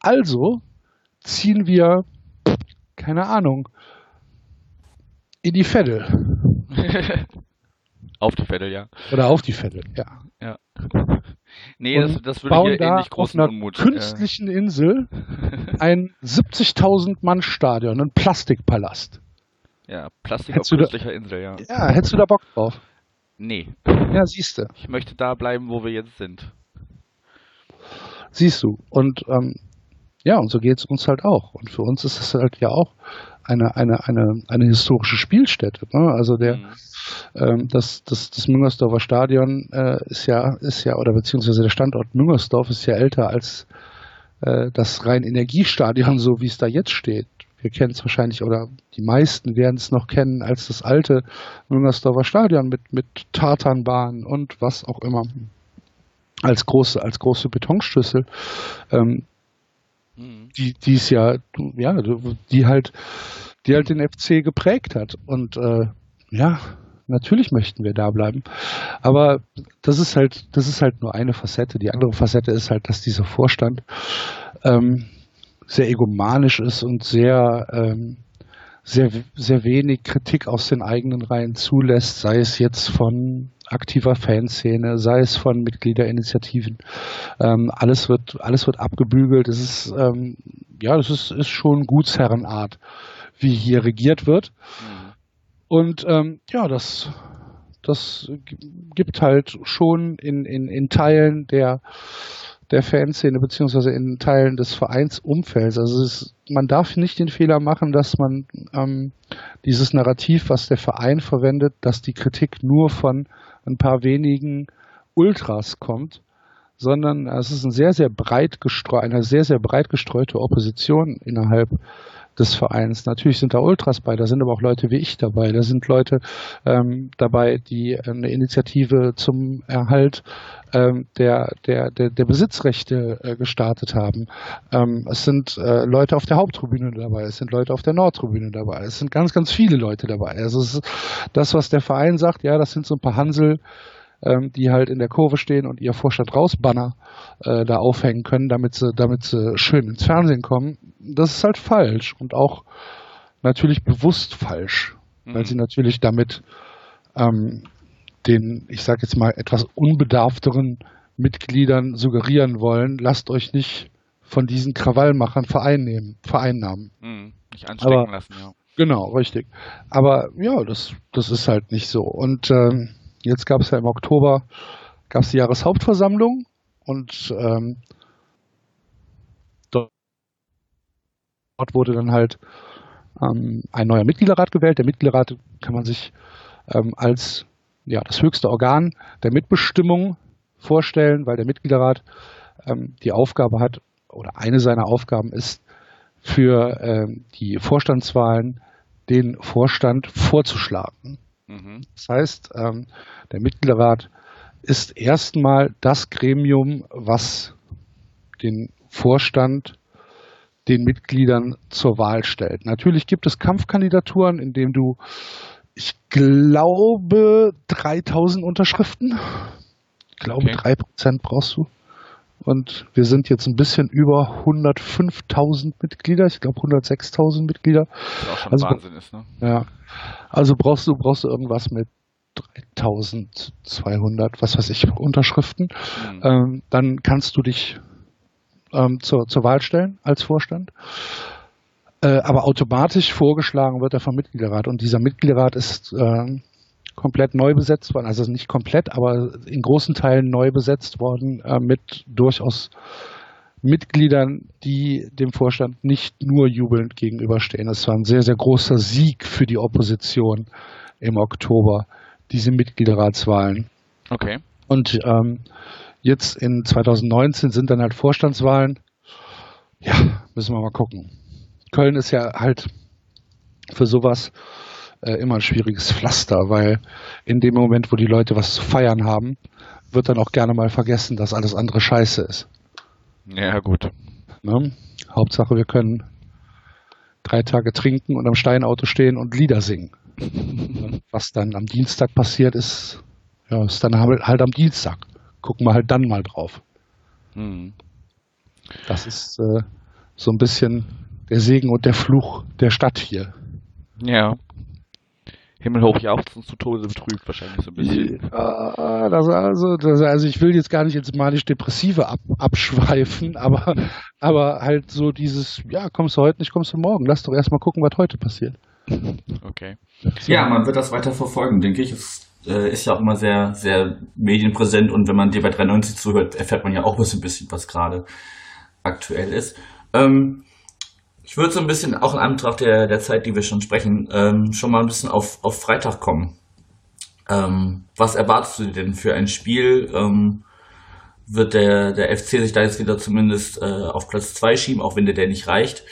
Also ziehen wir, keine Ahnung, in die Veddel. auf die Veddel, ja. Oder auf die Veddel, ja. Ja. Nee, das, das würde hier da ähnlich großen auf einer Unmut. künstlichen Insel ein 70.000 Mann Stadion, ein Plastikpalast. Ja, Plastik hättest auf künstlicher da, Insel, ja. Ja, hättest du da Bock drauf? Nee. Ja, siehst du. Ich möchte da bleiben, wo wir jetzt sind. Siehst du. Und ähm, ja, und so geht es uns halt auch. Und für uns ist es halt ja auch eine, eine, eine, eine historische Spielstätte. Ne? Also der, mhm. ähm, das, das, das Müngersdorfer Stadion äh, ist ja, ist ja, oder beziehungsweise der Standort Müngersdorf ist ja älter als äh, das rein Energiestadion, so wie es da jetzt steht. Wir kennen es wahrscheinlich, oder die meisten werden es noch kennen als das alte Müngersdorfer Stadion mit, mit Tartanbahn und was auch immer als große, als große Betonschlüssel. Ähm, Mhm. die, die ist ja, ja, die halt, die halt den FC geprägt hat. Und äh, ja, natürlich möchten wir da bleiben. Aber das ist halt, das ist halt nur eine Facette. Die andere Facette ist halt, dass dieser Vorstand ähm, sehr egomanisch ist und sehr, ähm, sehr, sehr wenig Kritik aus den eigenen Reihen zulässt, sei es jetzt von aktiver Fanszene, sei es von Mitgliederinitiativen. Ähm, alles wird, alles wird abgebügelt. Es ist, ähm, ja, das ist, ist schon Gutsherrenart, wie hier regiert wird. Mhm. Und ähm, ja, das, das gibt halt schon in, in, in Teilen der der Fanszene beziehungsweise in Teilen des Vereinsumfelds. Also ist, man darf nicht den Fehler machen, dass man ähm, dieses Narrativ, was der Verein verwendet, dass die Kritik nur von ein paar wenigen Ultras kommt, sondern es ist ein sehr, sehr breit gestreu eine sehr, sehr breit gestreute Opposition innerhalb des Vereins. Natürlich sind da Ultras bei, da sind aber auch Leute wie ich dabei. Da sind Leute ähm, dabei, die eine Initiative zum Erhalt ähm, der, der, der, der Besitzrechte äh, gestartet haben. Ähm, es sind äh, Leute auf der Haupttribüne dabei, es sind Leute auf der Nordtribüne dabei, es sind ganz, ganz viele Leute dabei. Also es ist das, was der Verein sagt, ja, das sind so ein paar Hansel, ähm, die halt in der Kurve stehen und ihr Vorstand rausbanner äh, da aufhängen können, damit sie, damit sie schön ins Fernsehen kommen. Das ist halt falsch und auch natürlich bewusst falsch, mhm. weil sie natürlich damit ähm, den, ich sage jetzt mal, etwas unbedarfteren Mitgliedern suggerieren wollen, lasst euch nicht von diesen Krawallmachern vereinnehmen, vereinnahmen. Mhm. Nicht anstecken Aber, lassen, ja. Genau, richtig. Aber ja, das, das ist halt nicht so. Und ähm, Jetzt gab es ja im Oktober gab es die Jahreshauptversammlung und ähm, dort wurde dann halt ähm, ein neuer Mitgliederrat gewählt. Der Mitgliederrat kann man sich ähm, als ja, das höchste Organ der Mitbestimmung vorstellen, weil der Mitgliederrat ähm, die Aufgabe hat, oder eine seiner Aufgaben ist, für ähm, die Vorstandswahlen den Vorstand vorzuschlagen. Mhm. Das heißt, ähm, der Mitgliederrat ist erstmal das Gremium, was den Vorstand den Mitgliedern zur Wahl stellt. Natürlich gibt es Kampfkandidaturen, in denen du, ich glaube, 3000 Unterschriften. Ich glaube, Okay. drei Prozent brauchst du. Und wir sind jetzt ein bisschen über 105.000 Mitglieder. Ich glaube, 106.000 Mitglieder. Was auch schon Also- Wahnsinn ist, ne? Ja. Also brauchst du, brauchst du irgendwas mit 3200, was weiß ich, Unterschriften. Mhm. Ähm, dann kannst du dich ähm, zur, zur Wahl stellen als Vorstand. Äh, aber automatisch vorgeschlagen wird er vom Mitgliederrat. Und dieser Mitgliederrat ist ähm, komplett neu besetzt worden. Also nicht komplett, aber in großen Teilen neu besetzt worden äh, mit durchaus Mitgliedern, die dem Vorstand nicht nur jubelnd gegenüberstehen. Es war ein sehr, sehr großer Sieg für die Opposition im Oktober, diese Mitgliederratswahlen. Okay. Und ähm, jetzt in 2019 sind dann halt Vorstandswahlen. Ja, müssen wir mal gucken. Köln ist ja halt für sowas äh, immer ein schwieriges Pflaster, weil in dem Moment, wo die Leute was zu feiern haben, wird dann auch gerne mal vergessen, dass alles andere scheiße ist. Ja, gut. Ne? Hauptsache, wir können drei Tage trinken und am Steinauto stehen und Lieder singen. Was dann am Dienstag passiert ist, ja, ist dann halt halt am Dienstag. Gucken wir halt dann mal drauf. Mhm. Das ist äh, so ein bisschen der Segen und der Fluch der Stadt hier. Ja. Himmelhoch jauchzen zu Tode betrübt wahrscheinlich so ein bisschen. Ah, das, also, das, also ich will jetzt gar nicht ins manisch-depressive ab, abschweifen, aber, aber halt so dieses, ja, kommst du heute nicht, kommst du morgen. Lass doch erstmal gucken, was heute passiert. Okay. Ja, man wird das weiter verfolgen, denke ich. Es äh, ist ja auch immer sehr, sehr medienpräsent und wenn man dir bei 93 zuhört, erfährt man ja auch ein bisschen, was gerade aktuell ist. Ähm, ich würde so ein bisschen auch in Anbetracht der, der Zeit, die wir schon sprechen, ähm, schon mal ein bisschen auf, auf Freitag kommen. Ähm, was erwartest du denn für ein Spiel? Ähm, wird der, der FC sich da jetzt wieder zumindest äh, auf Platz 2 schieben, auch wenn der, der nicht reicht?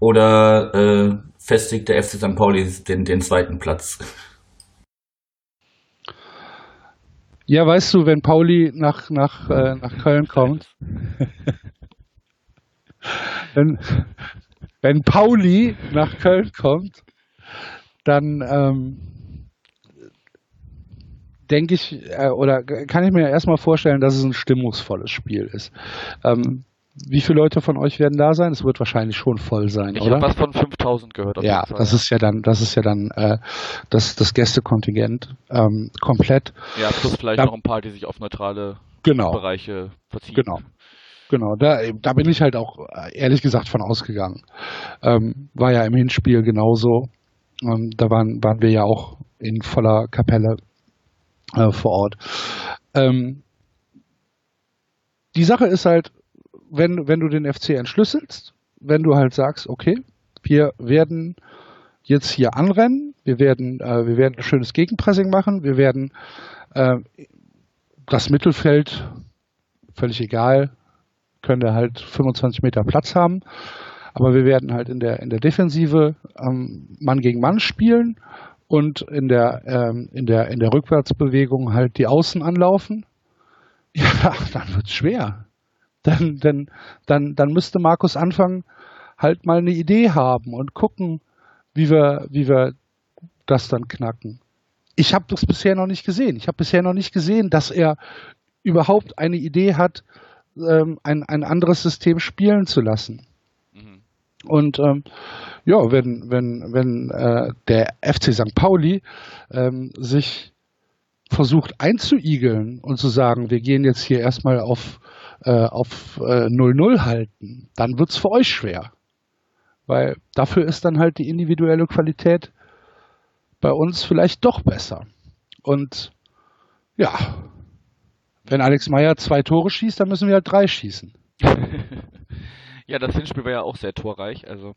Oder äh, festigt der FC St. Pauli den, den zweiten Platz? Ja, weißt du, wenn Pauli nach, nach, äh, nach Köln kommt, wenn, wenn Pauli nach Köln kommt, dann ähm, denke ich, äh, oder kann ich mir erstmal vorstellen, dass es ein stimmungsvolles Spiel ist. Ähm, wie viele Leute von euch werden da sein? Es wird wahrscheinlich schon voll sein, Ich oder? habe was von 5000 gehört. auf Ja, jeden Fall, das ist ja dann, das ist ja dann äh, das, das Gästekontingent ähm, komplett. Ja, plus vielleicht Da- noch ein paar, die sich auf neutrale Genau. Bereiche verziehen. Genau. Genau, da, da bin ich halt auch äh, ehrlich gesagt von ausgegangen. Ähm, war ja im Hinspiel genauso. Ähm, da waren, waren wir ja auch in voller Kapelle äh, vor Ort. Ähm, die Sache ist halt, wenn, wenn du den FC entschlüsselst, wenn du halt sagst, okay, wir werden jetzt hier anrennen, wir werden, äh, wir werden ein schönes Gegenpressing machen, wir werden äh, das Mittelfeld, völlig egal, können halt 25 Meter Platz haben. Aber wir werden halt in der, in der Defensive ähm, Mann gegen Mann spielen und in der, ähm, in, der, in der Rückwärtsbewegung halt die Außen anlaufen. Ja, dann wird's schwer. Dann, dann, dann, dann müsste Markus anfangen, halt mal eine Idee haben und gucken, wie wir, wie wir das dann knacken. Ich habe das bisher noch nicht gesehen. Ich habe bisher noch nicht gesehen, dass er überhaupt eine Idee hat, ähm, ein, ein anderes System spielen zu lassen. Mhm. Und ähm, ja, wenn, wenn, wenn äh, der FC St. Pauli ähm, sich versucht einzuigeln und zu sagen, wir gehen jetzt hier erstmal auf, äh, auf äh, 0-0 halten, dann wird's für euch schwer. Weil dafür ist dann halt die individuelle Qualität bei uns vielleicht doch besser. Und ja, wenn Alex Meyer zwei Tore schießt, dann müssen wir halt drei schießen. ja, das Hinspiel war ja auch sehr torreich. Also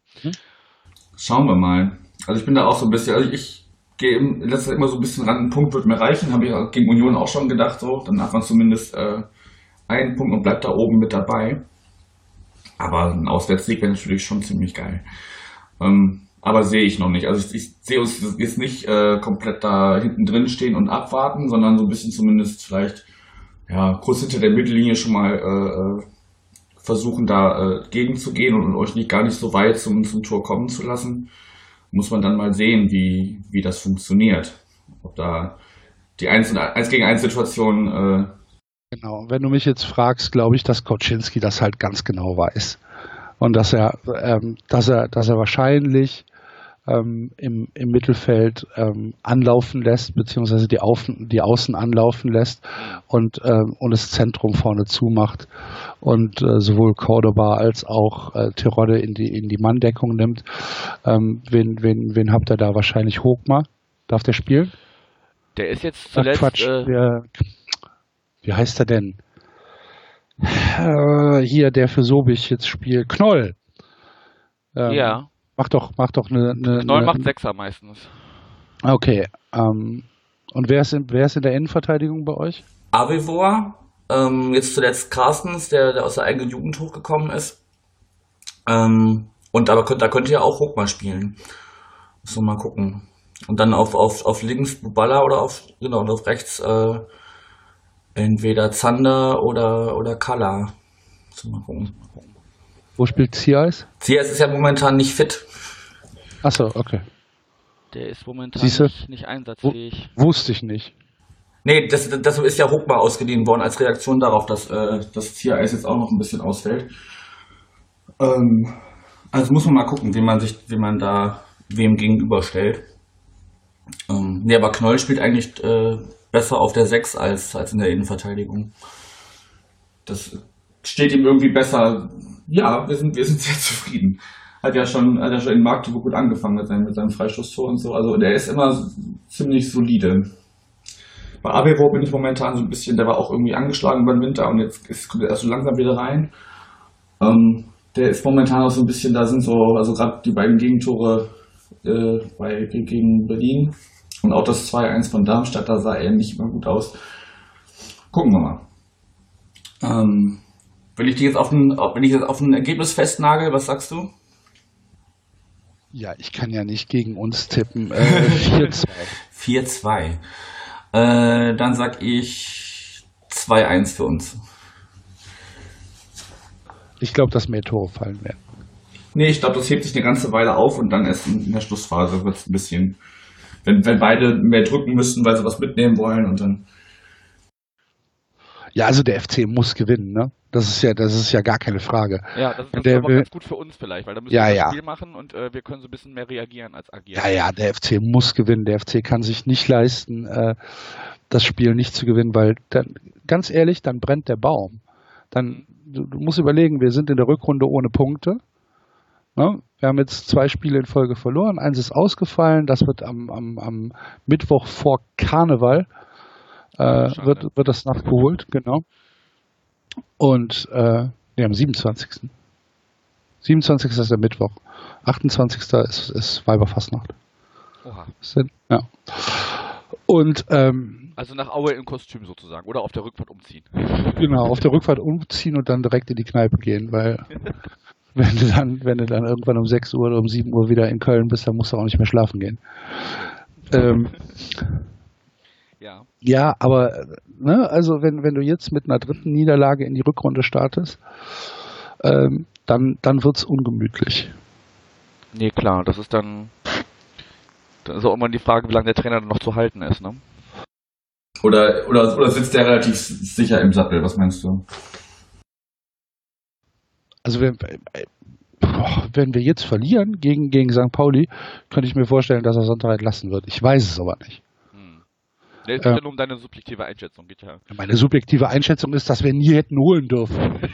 Schauen wir mal. Also ich bin da auch so ein bisschen, also ich gehe in letzter Zeit immer so ein bisschen ran, ein Punkt wird mir reichen, habe ich gegen Union auch schon gedacht, so, dann hat man zumindest äh, einen Punkt und bleibt da oben mit dabei. Aber ein Auswärtssieg wäre natürlich schon ziemlich geil. Ähm, aber sehe ich noch nicht. Also ich, ich sehe uns jetzt nicht äh, komplett da hinten drin stehen und abwarten, sondern so ein bisschen zumindest vielleicht ja kurz hinter der Mittellinie schon mal äh, äh versuchen, da äh, gegenzugehen und, und euch nicht gar nicht so weit zum, zum Tor kommen zu lassen. Muss man dann mal sehen, wie, wie das funktioniert. Ob da die 1, 1 gegen 1 Situation äh, Genau, wenn du mich jetzt fragst, glaube ich, dass Koczynski das halt ganz genau weiß. Und dass er, ähm, dass er, dass er wahrscheinlich ähm, im, im Mittelfeld ähm, anlaufen lässt, beziehungsweise die, Auf, die Außen anlaufen lässt und, ähm, und das Zentrum vorne zumacht und äh, sowohl Cordoba als auch äh, Tirode in die, in die Manndeckung nimmt. Ähm, wen, wen, wen habt ihr da wahrscheinlich? Hogmar? Darf der spielen? Der ist jetzt Ach, zuletzt. Quatsch, äh, der, wie heißt er denn? Äh, hier, der für Sobich jetzt spielt. Knoll. Ähm, ja, Mach doch, mach doch eine. eine, Knoll eine macht Sechser meistens. Okay. Ähm, und wer ist, in, wer ist in der Innenverteidigung bei euch? Avivor, ähm, jetzt zuletzt Carstens, der, der aus der eigenen Jugend hochgekommen ist. Ähm, und aber könnt, da könnte ja auch Hochmal spielen. Muss man mal gucken. Und dann auf, auf, auf links Bubala oder auf, genau, und auf rechts äh, entweder Zander oder, oder mal gucken. Wo spielt Ziais? Zias ist ja momentan nicht fit. Achso, okay. Der ist momentan Siehste? nicht, nicht einsatzfähig. Wusste ich nicht. Nee, das, das ist ja Hochmal ausgeliehen worden als Reaktion darauf, dass äh, das Zias jetzt auch noch ein bisschen ausfällt. Ähm, also muss man mal gucken, wie man sich, wie man da wem gegenüberstellt. Ähm, nee, aber Knoll spielt eigentlich äh, besser auf der 6 als, als in der Innenverteidigung. Das steht ihm irgendwie besser. Ja, wir sind, wir sind sehr zufrieden. Hat ja schon, hat ja schon in Magdeburg gut angefangen mit seinem, mit seinem Freistoßtor und so. Also der ist immer ziemlich solide. Bei Avevo bin ich momentan so ein bisschen, der war auch irgendwie angeschlagen beim Winter und jetzt ist, kommt er erst so langsam wieder rein. Ähm, der ist momentan auch so ein bisschen, da sind so, also gerade die beiden Gegentore äh, bei, gegen Berlin und auch das 2-1 von Darmstadt, da sah er nicht immer gut aus. Gucken wir mal. Ähm, wenn ich dich jetzt auf ein, wenn ich jetzt auf ein Ergebnis festnagel, was sagst du? Ja, ich kann ja nicht gegen uns tippen. Äh, 4-2. 4-2. Äh, dann sag ich 2-1 für uns. Ich glaube, dass mehr Tore fallen werden. Nee, ich glaube, das hebt sich eine ganze Weile auf und dann erst in der Schlussphase wird es ein bisschen, wenn, wenn beide mehr drücken müssen, weil sie was mitnehmen wollen und dann. Ja, also der FC muss gewinnen, ne? Das ist ja, das ist ja gar keine Frage. Ja, das, das Der ist aber will- ganz gut für uns vielleicht, weil da müssen Ja, wir ja. das Spiel machen und äh, wir können so ein bisschen mehr reagieren als agieren. Ja, ja, der FC muss gewinnen. Der FC kann sich nicht leisten, äh, das Spiel nicht zu gewinnen, weil dann, ganz ehrlich, dann brennt der Baum. Dann, du, du musst überlegen, wir sind in der Rückrunde ohne Punkte. Ne? Wir haben jetzt zwei Spiele in Folge verloren. Eins ist ausgefallen. Das wird am, am, am Mittwoch vor Karneval äh, wird, wird das nachgeholt, genau. Und äh, nee, am 27. 27. ist der Mittwoch. 28. ist, ist Weiberfastnacht. Oha. Ja. Und ähm, Also nach Aue im Kostüm sozusagen oder auf der Rückfahrt umziehen. genau, auf der Rückfahrt umziehen und dann direkt in die Kneipe gehen, weil wenn du dann, wenn du dann irgendwann um 6 Uhr oder um 7 Uhr wieder in Köln bist, dann musst du auch nicht mehr schlafen gehen. Ähm, Ja. ja, aber ne, also wenn, wenn du jetzt mit einer dritten Niederlage in die Rückrunde startest, ähm, dann, dann wird's ungemütlich. Nee, klar, das ist dann. Dann ist auch immer die Frage, wie lange der Trainer dann noch zu halten ist, ne? Oder, oder, oder sitzt der relativ sicher im Sattel? Was meinst du? Also wenn, äh, wenn wir jetzt verlieren gegen, gegen St. Pauli, könnte ich mir vorstellen, dass er Sonntag entlassen wird. Ich weiß es aber nicht. Hm. Nee, es geht Ja. ja nur um deine subjektive Einschätzung, geht ja. Meine subjektive Einschätzung ist, dass wir nie hätten holen dürfen.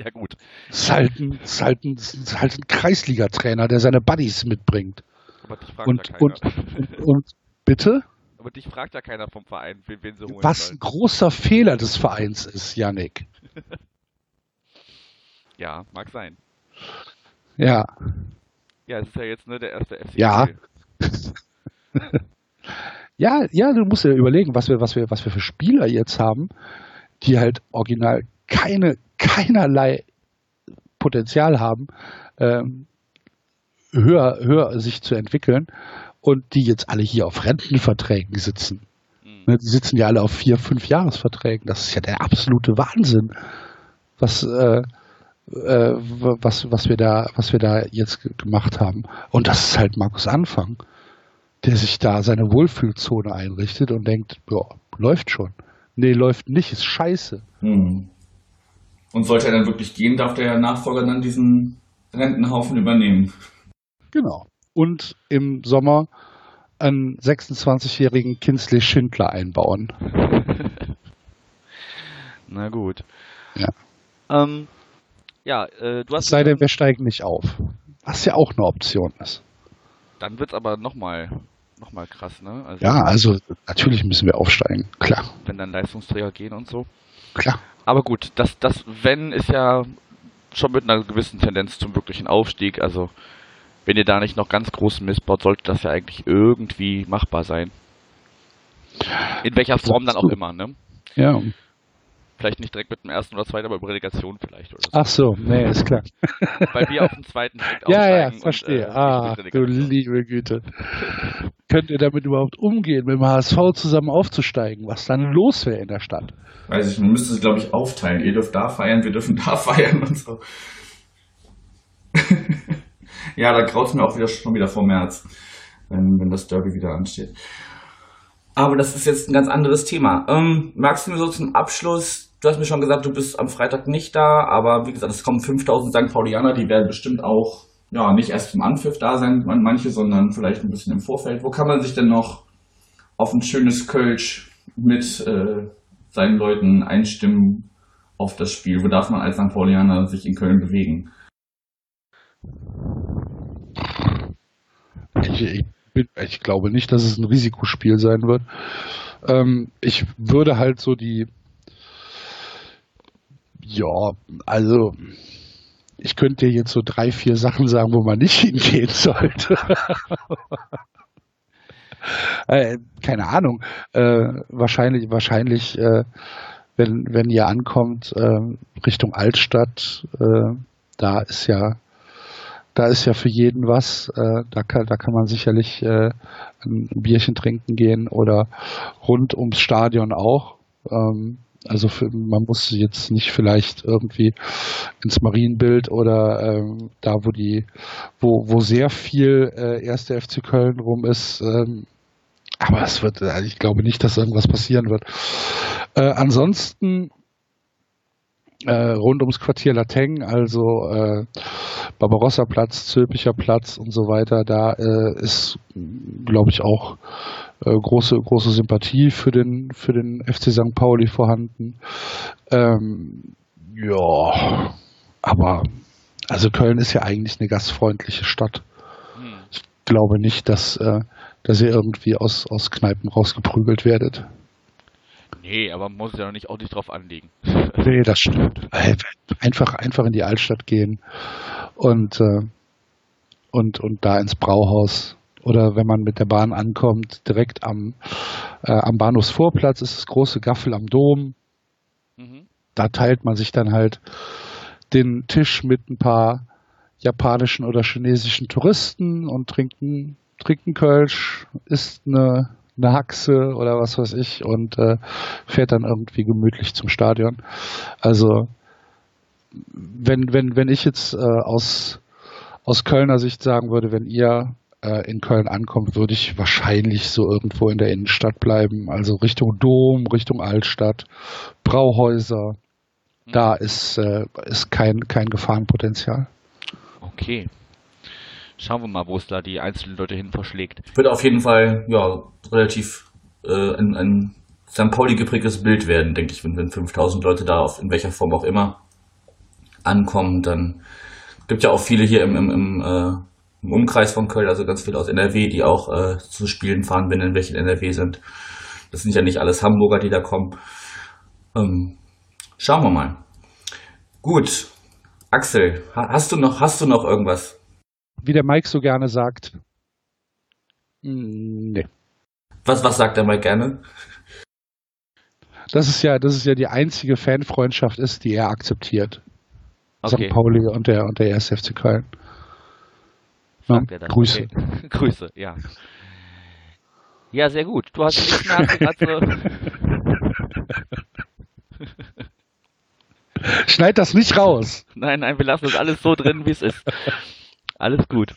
Ja, gut. Es ist halt ein, ist halt ein, ist halt ein Kreisliga-Trainer, der seine Buddies mitbringt. Aber dich fragt Und, ja und, keiner. und, und bitte? Aber dich fragt ja keiner vom Verein, wen, wen sie holen Was ein sollen. großer Fehler des Vereins ist, Yannick. Ja, mag sein. Ja, Ja, es ist ja jetzt ne, der erste FC. Ja. Ja, ja, du musst ja überlegen, was wir, was wir, was wir für Spieler jetzt haben, die halt original keine, keinerlei Potenzial haben, ähm, höher, höher sich zu entwickeln und die jetzt alle hier auf Rentenverträgen sitzen. Mhm. Ne, Die sitzen ja alle auf vier, fünf Jahresverträgen. Das ist ja der absolute Wahnsinn, was, äh, äh, was, was wir da, was wir da jetzt ge- gemacht haben. Und das ist halt Markus Anfang, der sich da seine Wohlfühlzone einrichtet und denkt, ja, läuft schon. Nee, läuft nicht, ist scheiße. Hm. Und sollte er dann wirklich gehen, darf der Nachfolger dann diesen Rentenhaufen übernehmen. Genau. Und im Sommer einen 26-jährigen Kinsley Schindler einbauen. Na gut. Ja. Ähm, ja, äh, du Es hast sei denn, wir steigen nicht auf. Was ja auch eine Option ist. dann wird's aber nochmal noch mal krass, ne? Also Ja, also natürlich müssen wir aufsteigen. Klar, wenn dann Leistungsträger gehen und so. klar. Aber gut, das, das Wenn ist ja schon mit einer gewissen Tendenz zum wirklichen Aufstieg. Also wenn ihr da nicht noch ganz großen Mist baut, sollte das ja eigentlich irgendwie machbar sein. In welcher Form dann auch immer, ne? Ja. Vielleicht nicht direkt mit dem ersten oder zweiten, aber über Relegation vielleicht oder so. Ach so, nee, ist klar. Weil wir auf dem zweiten direkt Ja, ja, aufsteigen und, verstehe. äh, ah, du liebe Güte. Könnt ihr damit überhaupt umgehen, mit dem HSV zusammen aufzusteigen? Was dann los wäre in der Stadt? Weiß ich, man müsste es, glaube ich, aufteilen. Ihr dürft da feiern, wir dürfen da feiern und so. ja, da graut es mir auch wieder schon wieder vor März, wenn, wenn das Derby wieder ansteht. Aber das ist jetzt ein ganz anderes Thema. Ähm, magst du mir so zum Abschluss, du hast mir schon gesagt, du bist am Freitag nicht da, aber wie gesagt, es kommen 5000 St. Paulianer, die werden bestimmt auch, ja, nicht erst zum Anpfiff da sein, man- manche, sondern vielleicht ein bisschen im Vorfeld. Wo kann man sich denn noch auf ein schönes Kölsch mit äh, seinen Leuten einstimmen auf das Spiel? Wo darf man als St. Paulianer sich in Köln bewegen? Ich, ich, ich glaube nicht, dass es ein Risikospiel sein wird. Ähm, ich würde halt so die, ja, also ich könnte dir jetzt so drei, vier Sachen sagen, wo man nicht hingehen sollte. äh, keine Ahnung. Äh, wahrscheinlich, wahrscheinlich, äh, wenn, wenn ihr ankommt äh, Richtung Altstadt, äh, da ist ja da ist ja für jeden was. Da, kann, da kann man sicherlich ein Bierchen trinken gehen oder rund ums Stadion auch. Ähm, also für, man muss jetzt nicht vielleicht irgendwie ins Marienbild oder ähm, da, wo die, wo, wo sehr viel äh, erste FC Köln rum ist. Ähm, aber es wird, also ich glaube nicht, dass irgendwas passieren wird. Äh, ansonsten äh, rund ums Quartier Lateng, also äh, Barbarossa-Platz, Zülpicher Platz und so weiter, da äh, ist, glaube ich, auch äh, große, große Sympathie für den, für den FC St. Pauli vorhanden. Ähm, ja, aber also Köln ist ja eigentlich eine gastfreundliche Stadt. Hm. Ich glaube nicht, dass, äh, dass ihr irgendwie aus, aus Kneipen rausgeprügelt werdet. Nee, aber man muss ja noch nicht auch nicht drauf anlegen. Nee, das stimmt. Äh, Einfach, einfach in die Altstadt gehen und, äh, und, und da ins Brauhaus. Oder wenn man mit der Bahn ankommt, direkt am, äh, am Bahnhofsvorplatz ist das große Gaffel am Dom. Mhm. Da teilt man sich dann halt den Tisch mit ein paar japanischen oder chinesischen Touristen und trinken, trinken Kölsch, isst eine, eine Haxe oder was weiß ich und äh, fährt dann irgendwie gemütlich zum Stadion. Also wenn, wenn, wenn ich jetzt äh, aus, aus Kölner Sicht sagen würde, wenn ihr äh, in Köln ankommt, würde ich wahrscheinlich so irgendwo in der Innenstadt bleiben. Also Richtung Dom, Richtung Altstadt, Brauhäuser. Da ist, äh, ist kein, kein Gefahrenpotenzial. Okay. Schauen wir mal, wo es da die einzelnen Leute hin verschlägt. Wird auf jeden Fall, ja, relativ äh, ein, ein St. Pauli geprägtes Bild werden, denke ich, wenn, wenn 5000 Leute da auf in welcher Form auch immer ankommen, dann gibt ja auch viele hier im, im, im, äh, im Umkreis von Köln, also ganz viele aus NRW, die auch äh, zu Spielen fahren, wenn in welchen NRW sind. Das sind ja nicht alles Hamburger, die da kommen. Ähm, schauen wir mal. Gut. Axel, ha- hast du noch, hast du noch irgendwas? Wie der Mike so gerne sagt. mm, Nee. Was, was sagt er mal gerne? das ist ja, das ist ja die einzige Fanfreundschaft ist, die er akzeptiert. Okay. St. Pauli und der und der 1. FC Köln. Ja. Grüße. Okay. Grüße, ja. Ja, sehr gut. Du hast nichts mehr. Schneid das nicht raus. Nein, nein, wir lassen das alles so drin, wie es ist. Alles gut.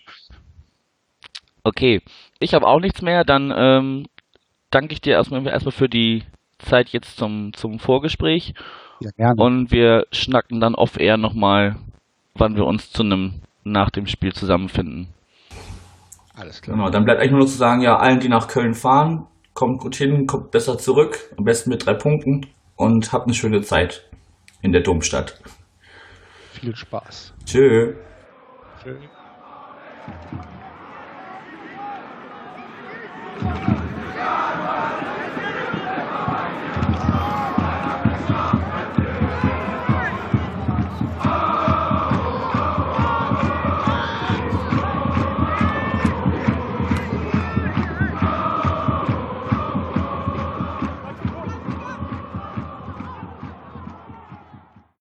Okay, ich habe auch nichts mehr. Dann ähm, danke ich dir erstmal, erstmal für die Zeit jetzt zum, zum Vorgespräch. Ja, gerne. Und wir schnacken dann off-air nochmal, wann wir uns zu einem nach dem Spiel zusammenfinden. Alles klar. Genau, dann bleibt eigentlich nur noch zu sagen, ja, allen, die nach Köln fahren, kommt gut hin, kommt besser zurück, am besten mit drei Punkten und habt eine schöne Zeit in der Domstadt. Viel Spaß. Tschö. Tschö. Thank you.